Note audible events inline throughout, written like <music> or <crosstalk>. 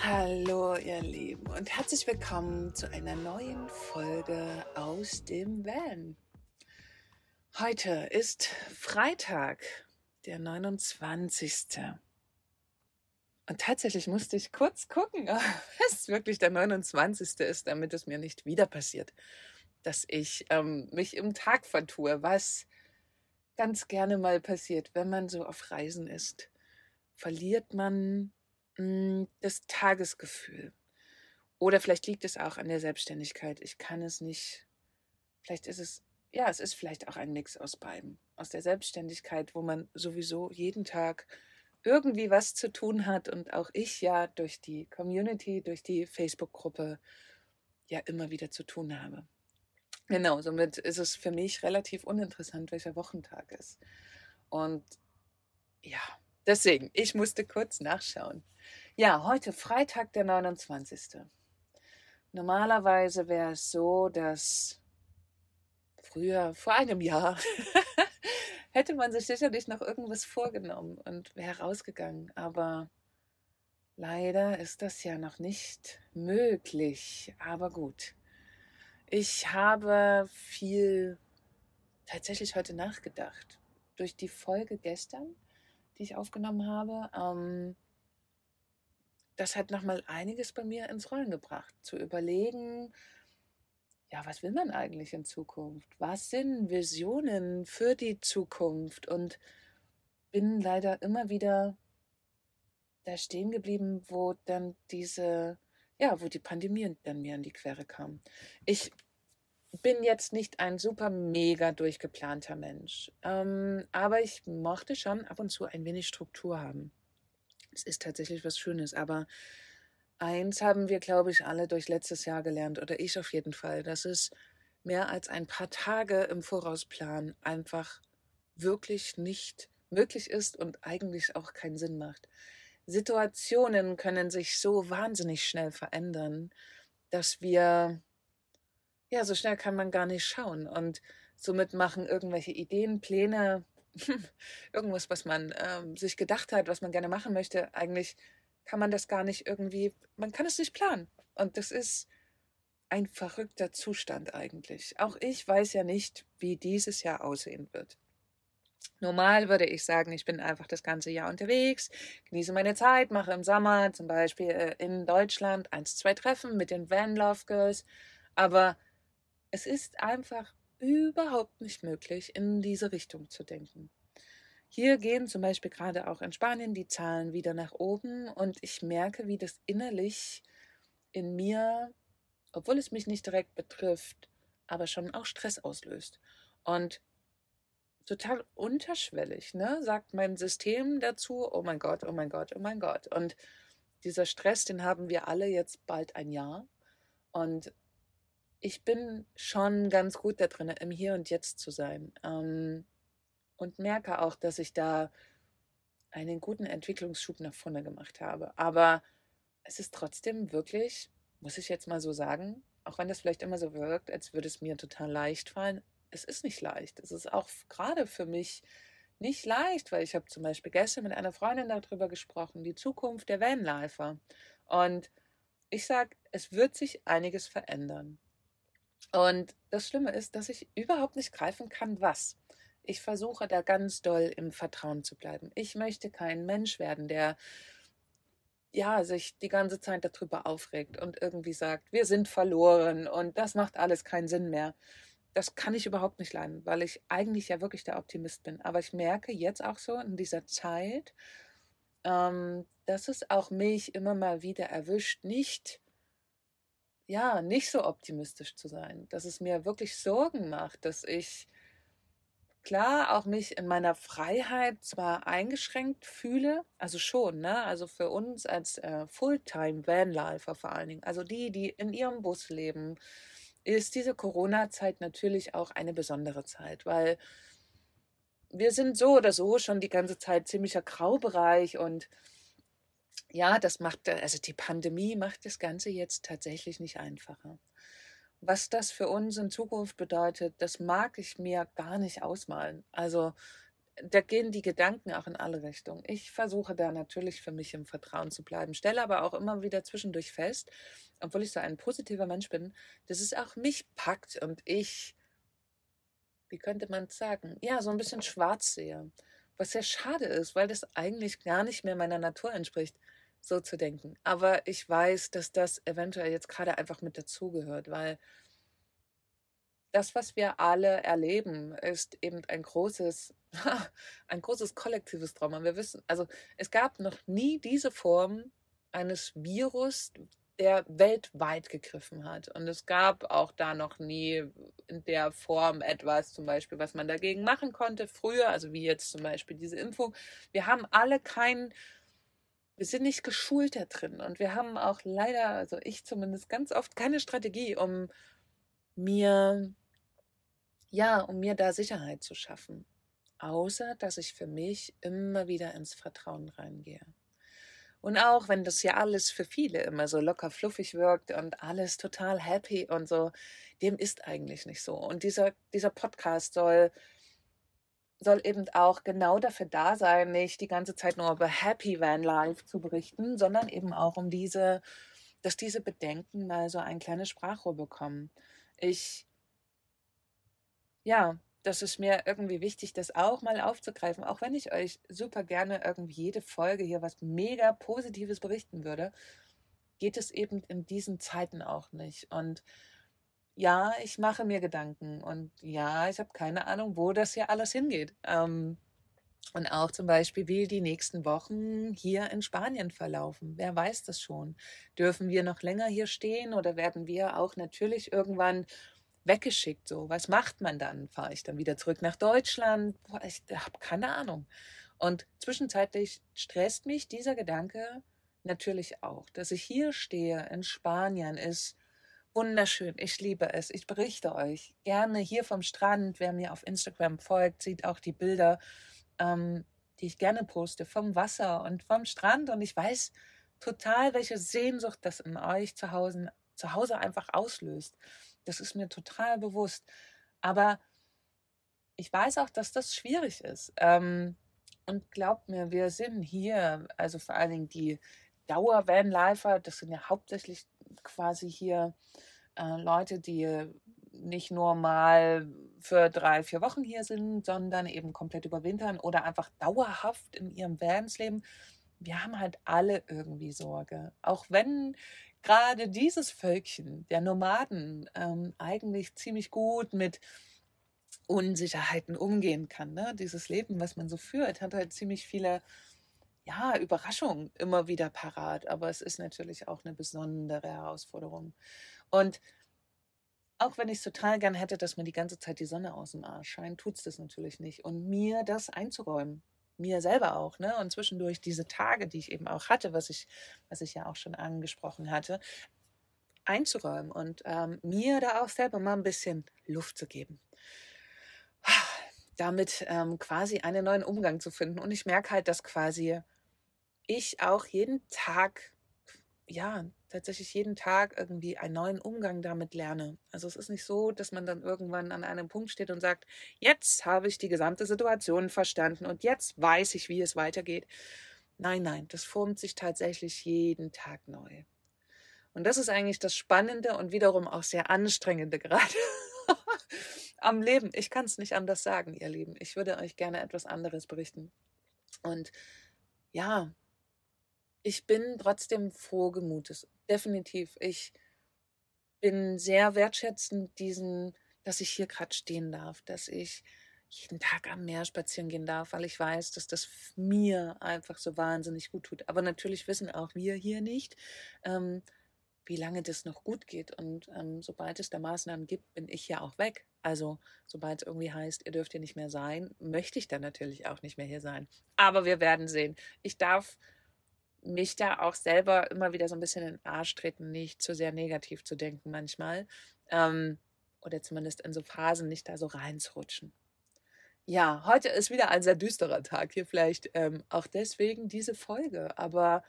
Hallo ihr Lieben und herzlich willkommen zu einer neuen Folge aus dem Van. Heute ist Freitag, der 29. Und tatsächlich musste ich kurz gucken, <laughs> ob es wirklich der 29. ist, damit es mir nicht wieder passiert, dass ich ähm, mich im Tag vertue, was ganz gerne mal passiert, wenn man so auf Reisen ist. Verliert man das Tagesgefühl. Oder vielleicht liegt es auch an der Selbstständigkeit. Ich kann es nicht. Vielleicht ist es, ja, es ist vielleicht auch ein Mix aus beiden. Aus der Selbstständigkeit, wo man sowieso jeden Tag irgendwie was zu tun hat und auch ich ja durch die Community, durch die Facebook-Gruppe ja immer wieder zu tun habe. Genau, somit ist es für mich relativ uninteressant, welcher Wochentag ist. Und ja, deswegen, ich musste kurz nachschauen. Ja, heute Freitag, der 29. Normalerweise wäre es so, dass früher, vor einem Jahr, <laughs> hätte man sich sicherlich noch irgendwas vorgenommen und wäre rausgegangen. Aber leider ist das ja noch nicht möglich. Aber gut. Ich habe viel tatsächlich heute nachgedacht. Durch die Folge gestern, die ich aufgenommen habe. Ähm, das hat nochmal einiges bei mir ins Rollen gebracht. Zu überlegen, ja, was will man eigentlich in Zukunft? Was sind Visionen für die Zukunft? Und bin leider immer wieder da stehen geblieben, wo dann diese, ja, wo die Pandemie dann mir in die Quere kam. Ich bin jetzt nicht ein super mega durchgeplanter Mensch, ähm, aber ich mochte schon ab und zu ein wenig Struktur haben. Es ist tatsächlich was Schönes, aber eins haben wir, glaube ich, alle durch letztes Jahr gelernt, oder ich auf jeden Fall, dass es mehr als ein paar Tage im Vorausplan einfach wirklich nicht möglich ist und eigentlich auch keinen Sinn macht. Situationen können sich so wahnsinnig schnell verändern, dass wir, ja, so schnell kann man gar nicht schauen und somit machen irgendwelche Ideen, Pläne, <laughs> irgendwas, was man ähm, sich gedacht hat, was man gerne machen möchte, eigentlich kann man das gar nicht irgendwie, man kann es nicht planen. Und das ist ein verrückter Zustand eigentlich. Auch ich weiß ja nicht, wie dieses Jahr aussehen wird. Normal würde ich sagen, ich bin einfach das ganze Jahr unterwegs, genieße meine Zeit, mache im Sommer zum Beispiel äh, in Deutschland eins, zwei Treffen mit den Van Love Girls. Aber es ist einfach überhaupt nicht möglich, in diese Richtung zu denken. Hier gehen zum Beispiel gerade auch in Spanien die Zahlen wieder nach oben und ich merke, wie das innerlich in mir, obwohl es mich nicht direkt betrifft, aber schon auch Stress auslöst. Und total unterschwellig, ne, sagt mein System dazu, oh mein Gott, oh mein Gott, oh mein Gott. Und dieser Stress, den haben wir alle jetzt bald ein Jahr. Und ich bin schon ganz gut da drin, im Hier und Jetzt zu sein. Ähm, und merke auch, dass ich da einen guten Entwicklungsschub nach vorne gemacht habe. Aber es ist trotzdem wirklich, muss ich jetzt mal so sagen, auch wenn das vielleicht immer so wirkt, als würde es mir total leicht fallen, es ist nicht leicht. Es ist auch gerade für mich nicht leicht, weil ich habe zum Beispiel gestern mit einer Freundin darüber gesprochen, die Zukunft der Vanlifer. Und ich sage, es wird sich einiges verändern. Und das Schlimme ist, dass ich überhaupt nicht greifen kann, was. Ich versuche da ganz doll im Vertrauen zu bleiben. Ich möchte kein Mensch werden, der ja, sich die ganze Zeit darüber aufregt und irgendwie sagt, wir sind verloren und das macht alles keinen Sinn mehr. Das kann ich überhaupt nicht leiden, weil ich eigentlich ja wirklich der Optimist bin. Aber ich merke jetzt auch so in dieser Zeit, ähm, dass es auch mich immer mal wieder erwischt, nicht ja, nicht so optimistisch zu sein, dass es mir wirklich Sorgen macht, dass ich klar auch mich in meiner Freiheit zwar eingeschränkt fühle, also schon, ne? Also für uns als äh, Fulltime Vanlifer vor allen Dingen, also die, die in ihrem Bus leben, ist diese Corona-Zeit natürlich auch eine besondere Zeit, weil wir sind so oder so schon die ganze Zeit ziemlicher Graubereich und ja, das macht, also die Pandemie macht das Ganze jetzt tatsächlich nicht einfacher. Was das für uns in Zukunft bedeutet, das mag ich mir gar nicht ausmalen. Also da gehen die Gedanken auch in alle Richtungen. Ich versuche da natürlich für mich im Vertrauen zu bleiben, stelle aber auch immer wieder zwischendurch fest, obwohl ich so ein positiver Mensch bin, dass es auch mich packt und ich, wie könnte man sagen, ja, so ein bisschen schwarz sehe. Was sehr schade ist, weil das eigentlich gar nicht mehr meiner Natur entspricht, so zu denken. Aber ich weiß, dass das eventuell jetzt gerade einfach mit dazugehört, weil das, was wir alle erleben, ist eben ein großes, <laughs> ein großes kollektives Trauma. Wir wissen, also es gab noch nie diese Form eines Virus, der weltweit gegriffen hat. Und es gab auch da noch nie in der Form etwas, zum Beispiel, was man dagegen machen konnte früher, also wie jetzt zum Beispiel diese Impfung. Wir haben alle kein, wir sind nicht geschult da drin und wir haben auch leider, also ich zumindest ganz oft keine Strategie, um mir, ja, um mir da Sicherheit zu schaffen. Außer, dass ich für mich immer wieder ins Vertrauen reingehe. Und auch wenn das ja alles für viele immer so locker fluffig wirkt und alles total happy und so, dem ist eigentlich nicht so. Und dieser, dieser Podcast soll, soll eben auch genau dafür da sein, nicht die ganze Zeit nur über Happy Van Life zu berichten, sondern eben auch um diese, dass diese Bedenken mal so ein kleines Sprachrohr bekommen. Ich, ja, das ist mir irgendwie wichtig, das auch mal aufzugreifen, auch wenn ich euch super gerne irgendwie jede Folge hier was mega Positives berichten würde, geht es eben in diesen Zeiten auch nicht. Und ja, ich mache mir Gedanken und ja, ich habe keine Ahnung, wo das hier alles hingeht. Ähm, und auch zum Beispiel, wie die nächsten Wochen hier in Spanien verlaufen. Wer weiß das schon? Dürfen wir noch länger hier stehen oder werden wir auch natürlich irgendwann weggeschickt. So, was macht man dann? Fahre ich dann wieder zurück nach Deutschland? Boah, ich habe keine Ahnung. Und zwischenzeitlich stresst mich dieser Gedanke natürlich auch, dass ich hier stehe in Spanien ist wunderschön. Ich liebe es. Ich berichte euch gerne hier vom Strand. Wer mir auf Instagram folgt, sieht auch die Bilder, ähm, die ich gerne poste vom Wasser und vom Strand. Und ich weiß total, welche Sehnsucht das in euch zu Hause, zu Hause einfach auslöst. Das ist mir total bewusst. Aber ich weiß auch, dass das schwierig ist. Ähm, und glaubt mir, wir sind hier, also vor allen Dingen die Dauer-Vanlifer, das sind ja hauptsächlich quasi hier äh, Leute, die nicht nur mal für drei, vier Wochen hier sind, sondern eben komplett überwintern oder einfach dauerhaft in ihrem Vans. Wir haben halt alle irgendwie Sorge. Auch wenn gerade dieses Völkchen der Nomaden ähm, eigentlich ziemlich gut mit Unsicherheiten umgehen kann. Ne? Dieses Leben, was man so führt, hat halt ziemlich viele ja, Überraschungen immer wieder parat. Aber es ist natürlich auch eine besondere Herausforderung. Und auch wenn ich es total gern hätte, dass mir die ganze Zeit die Sonne aus dem Arsch scheint, tut es das natürlich nicht. Und mir das einzuräumen, mir selber auch, ne? Und zwischendurch diese Tage, die ich eben auch hatte, was ich, was ich ja auch schon angesprochen hatte, einzuräumen und ähm, mir da auch selber mal ein bisschen Luft zu geben. Damit ähm, quasi einen neuen Umgang zu finden. Und ich merke halt, dass quasi ich auch jeden Tag ja, tatsächlich jeden Tag irgendwie einen neuen Umgang damit lerne. Also es ist nicht so, dass man dann irgendwann an einem Punkt steht und sagt, jetzt habe ich die gesamte Situation verstanden und jetzt weiß ich, wie es weitergeht. Nein, nein, das formt sich tatsächlich jeden Tag neu. Und das ist eigentlich das Spannende und wiederum auch sehr anstrengende <laughs> gerade am Leben. Ich kann es nicht anders sagen, ihr Lieben. Ich würde euch gerne etwas anderes berichten. Und ja, ich bin trotzdem froh gemutes. Definitiv. Ich bin sehr wertschätzend diesen, dass ich hier gerade stehen darf, dass ich jeden Tag am Meer spazieren gehen darf, weil ich weiß, dass das mir einfach so wahnsinnig gut tut. Aber natürlich wissen auch wir hier nicht, ähm, wie lange das noch gut geht. Und ähm, sobald es da Maßnahmen gibt, bin ich ja auch weg. Also sobald es irgendwie heißt, ihr dürft hier nicht mehr sein, möchte ich dann natürlich auch nicht mehr hier sein. Aber wir werden sehen. Ich darf mich da auch selber immer wieder so ein bisschen in den Arsch treten, nicht zu sehr negativ zu denken manchmal. Ähm, oder zumindest in so Phasen nicht da so reinzurutschen. Ja, heute ist wieder ein sehr düsterer Tag hier, vielleicht ähm, auch deswegen diese Folge. Aber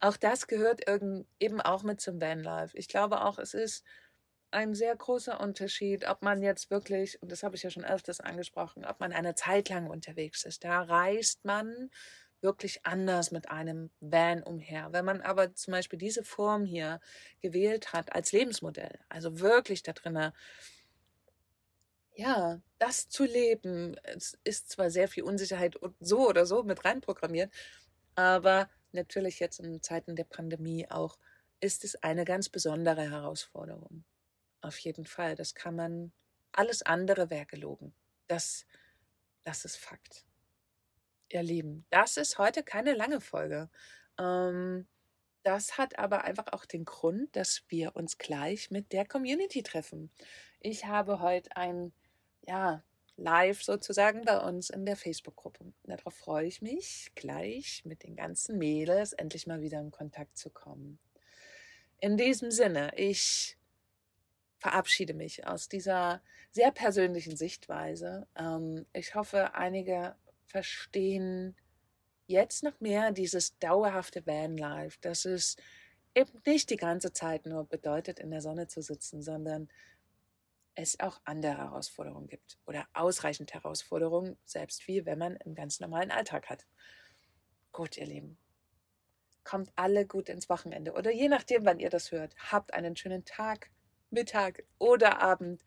auch das gehört eben auch mit zum Vanlife. Ich glaube auch, es ist ein sehr großer Unterschied, ob man jetzt wirklich, und das habe ich ja schon öfters angesprochen, ob man eine Zeit lang unterwegs ist. Da reist man wirklich anders mit einem Van umher. Wenn man aber zum Beispiel diese Form hier gewählt hat als Lebensmodell, also wirklich da drinnen, ja, das zu leben, es ist zwar sehr viel Unsicherheit und so oder so mit reinprogrammiert, aber natürlich jetzt in Zeiten der Pandemie auch ist es eine ganz besondere Herausforderung. Auf jeden Fall, das kann man, alles andere wäre gelogen. Das, das ist Fakt ihr Lieben, das ist heute keine lange Folge. Ähm, das hat aber einfach auch den Grund, dass wir uns gleich mit der Community treffen. Ich habe heute ein, ja, live sozusagen bei uns in der Facebook-Gruppe. Darauf freue ich mich, gleich mit den ganzen Mädels endlich mal wieder in Kontakt zu kommen. In diesem Sinne, ich verabschiede mich aus dieser sehr persönlichen Sichtweise. Ähm, ich hoffe, einige verstehen jetzt noch mehr dieses dauerhafte Vanlife, dass es eben nicht die ganze Zeit nur bedeutet, in der Sonne zu sitzen, sondern es auch andere Herausforderungen gibt oder ausreichend Herausforderungen, selbst wie wenn man einen ganz normalen Alltag hat. Gut, ihr Lieben, kommt alle gut ins Wochenende oder je nachdem, wann ihr das hört, habt einen schönen Tag, Mittag oder Abend.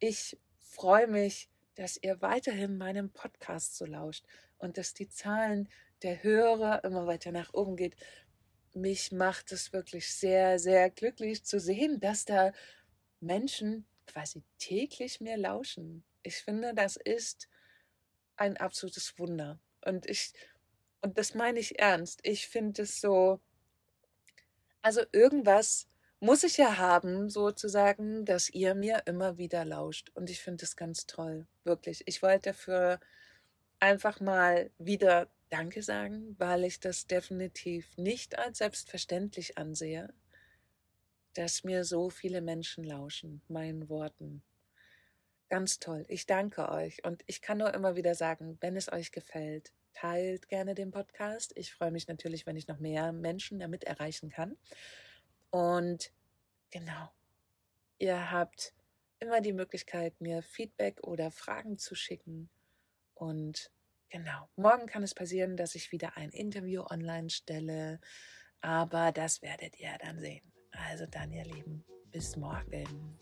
Ich freue mich, dass ihr weiterhin meinem Podcast so lauscht und dass die Zahlen der Hörer immer weiter nach oben geht. Mich macht es wirklich sehr, sehr glücklich zu sehen, dass da Menschen quasi täglich mir lauschen. Ich finde, das ist ein absolutes Wunder. Und ich, und das meine ich ernst. Ich finde es so, also irgendwas muss ich ja haben, sozusagen, dass ihr mir immer wieder lauscht. Und ich finde das ganz toll, wirklich. Ich wollte dafür einfach mal wieder Danke sagen, weil ich das definitiv nicht als selbstverständlich ansehe, dass mir so viele Menschen lauschen, meinen Worten. Ganz toll. Ich danke euch und ich kann nur immer wieder sagen, wenn es euch gefällt, teilt gerne den Podcast. Ich freue mich natürlich, wenn ich noch mehr Menschen damit erreichen kann. Und genau, ihr habt immer die Möglichkeit, mir Feedback oder Fragen zu schicken. Und genau, morgen kann es passieren, dass ich wieder ein Interview online stelle. Aber das werdet ihr dann sehen. Also dann, ihr Lieben, bis morgen.